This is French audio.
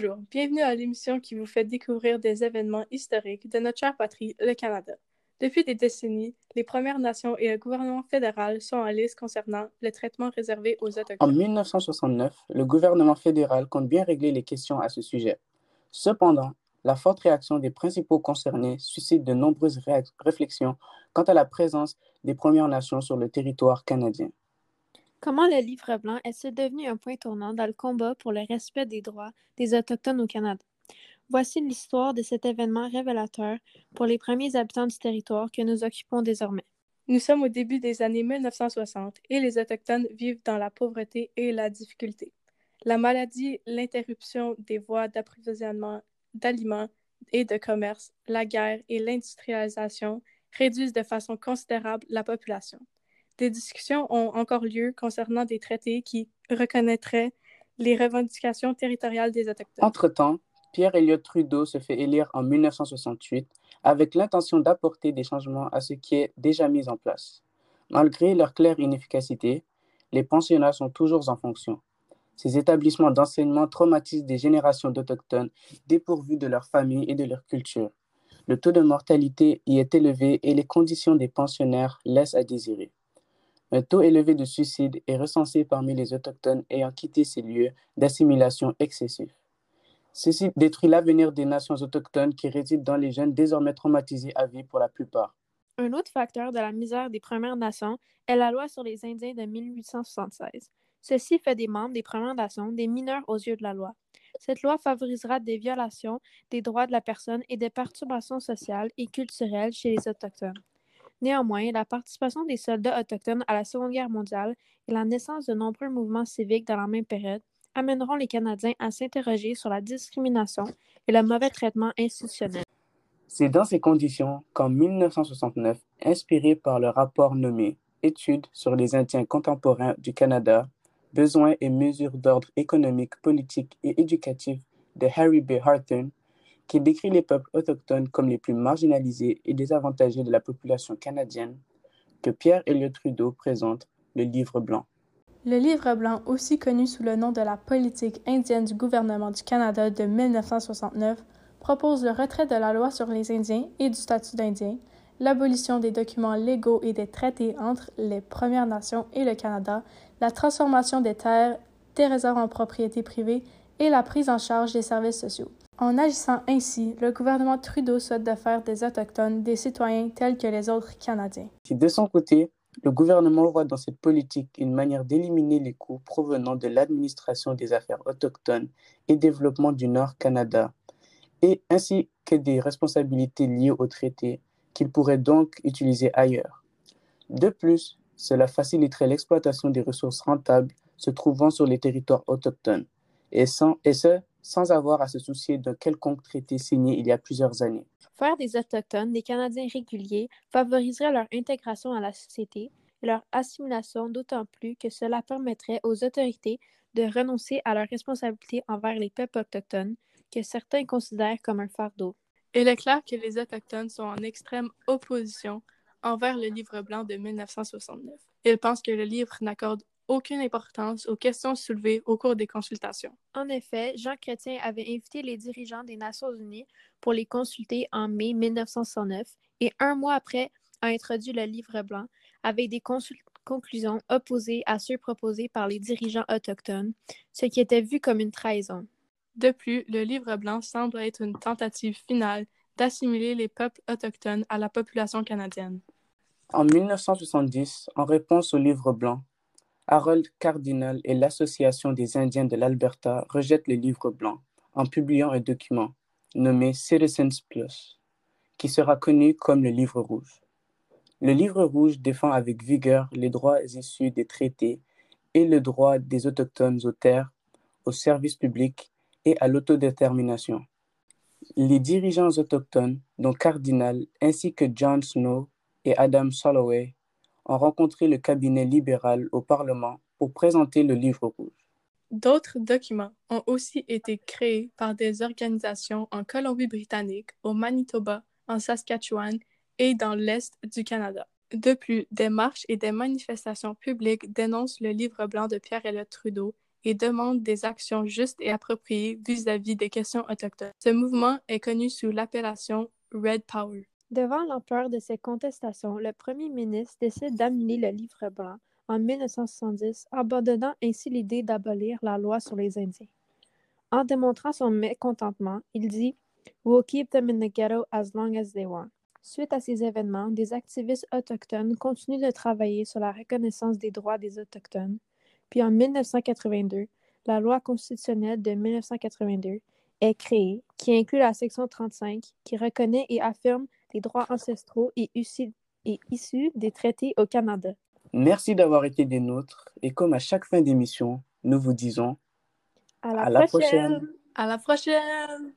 Bonjour, bienvenue à l'émission qui vous fait découvrir des événements historiques de notre chère patrie, le Canada. Depuis des décennies, les Premières Nations et le gouvernement fédéral sont en lice concernant le traitement réservé aux Autochtones. En 1969, le gouvernement fédéral compte bien régler les questions à ce sujet. Cependant, la forte réaction des principaux concernés suscite de nombreuses réflexions quant à la présence des Premières Nations sur le territoire canadien. Comment le Livre blanc est-il devenu un point tournant dans le combat pour le respect des droits des Autochtones au Canada? Voici l'histoire de cet événement révélateur pour les premiers habitants du territoire que nous occupons désormais. Nous sommes au début des années 1960 et les Autochtones vivent dans la pauvreté et la difficulté. La maladie, l'interruption des voies d'approvisionnement d'aliments et de commerce, la guerre et l'industrialisation réduisent de façon considérable la population. Des discussions ont encore lieu concernant des traités qui reconnaîtraient les revendications territoriales des Autochtones. Entre-temps, Pierre Elliott Trudeau se fait élire en 1968 avec l'intention d'apporter des changements à ce qui est déjà mis en place. Malgré leur claire inefficacité, les pensionnats sont toujours en fonction. Ces établissements d'enseignement traumatisent des générations d'Autochtones dépourvus de leur famille et de leur culture. Le taux de mortalité y est élevé et les conditions des pensionnaires laissent à désirer. Un taux élevé de suicide est recensé parmi les Autochtones ayant quitté ces lieux d'assimilation excessif. Ceci détruit l'avenir des nations autochtones qui résident dans les jeunes désormais traumatisés à vie pour la plupart. Un autre facteur de la misère des Premières Nations est la loi sur les Indiens de 1876. Ceci fait des membres des Premières Nations des mineurs aux yeux de la loi. Cette loi favorisera des violations des droits de la personne et des perturbations sociales et culturelles chez les Autochtones. Néanmoins, la participation des soldats autochtones à la Seconde Guerre mondiale et la naissance de nombreux mouvements civiques dans la même période amèneront les Canadiens à s'interroger sur la discrimination et le mauvais traitement institutionnel. C'est dans ces conditions qu'en 1969, inspiré par le rapport nommé Études sur les Indiens contemporains du Canada, besoins et mesures d'ordre économique, politique et éducatif de Harry B. Harton, qui décrit les peuples autochtones comme les plus marginalisés et désavantagés de la population canadienne, que Pierre Elliott Trudeau présente le Livre blanc. Le Livre blanc, aussi connu sous le nom de la politique indienne du gouvernement du Canada de 1969, propose le retrait de la loi sur les Indiens et du statut d'Indien, l'abolition des documents légaux et des traités entre les Premières Nations et le Canada, la transformation des terres, des réserves en propriété privée et la prise en charge des services sociaux. En agissant ainsi, le gouvernement Trudeau souhaite faire des Autochtones des citoyens tels que les autres Canadiens. de son côté, le gouvernement voit dans cette politique une manière d'éliminer les coûts provenant de l'administration des affaires autochtones et développement du Nord Canada, et ainsi que des responsabilités liées au traité qu'il pourrait donc utiliser ailleurs. De plus, cela faciliterait l'exploitation des ressources rentables se trouvant sur les territoires autochtones, et, sans, et ce, sans avoir à se soucier d'un quelconque traité signé il y a plusieurs années. Faire des Autochtones des Canadiens réguliers favoriserait leur intégration à la société et leur assimilation d'autant plus que cela permettrait aux autorités de renoncer à leurs responsabilités envers les peuples autochtones que certains considèrent comme un fardeau. Il est clair que les Autochtones sont en extrême opposition envers le livre blanc de 1969. Ils pensent que le livre n'accorde aucune importance aux questions soulevées au cours des consultations. En effet, Jean Chrétien avait invité les dirigeants des Nations unies pour les consulter en mai 1909 et un mois après a introduit le livre blanc avec des conclusions opposées à ceux proposés par les dirigeants autochtones, ce qui était vu comme une trahison. De plus, le livre blanc semble être une tentative finale d'assimiler les peuples autochtones à la population canadienne. En 1970, en réponse au livre blanc, Harold Cardinal et l'Association des Indiens de l'Alberta rejettent le livre blanc en publiant un document nommé Citizens Plus, qui sera connu comme le livre rouge. Le livre rouge défend avec vigueur les droits issus des traités et le droit des Autochtones aux terres, aux services publics et à l'autodétermination. Les dirigeants autochtones, dont Cardinal ainsi que John Snow et Adam Soloway, ont rencontré le cabinet libéral au Parlement pour présenter le livre rouge. D'autres documents ont aussi été créés par des organisations en Colombie-Britannique, au Manitoba, en Saskatchewan et dans l'Est du Canada. De plus, des marches et des manifestations publiques dénoncent le livre blanc de Pierre Elliott Trudeau et demande des actions justes et appropriées vis-à-vis des questions autochtones. Ce mouvement est connu sous l'appellation Red Power. Devant l'ampleur de ces contestations, le premier ministre décide d'annuler le livre blanc en 1970, abandonnant ainsi l'idée d'abolir la loi sur les Indiens. En démontrant son mécontentement, il dit We'll keep them in the ghetto as long as they want. Suite à ces événements, des activistes autochtones continuent de travailler sur la reconnaissance des droits des Autochtones. Puis en 1982, la loi constitutionnelle de 1982 est créée, qui inclut la section 35, qui reconnaît et affirme les droits ancestraux et issus des traités au Canada. Merci d'avoir été des nôtres et comme à chaque fin d'émission, nous vous disons à la, prochaine. À la prochaine.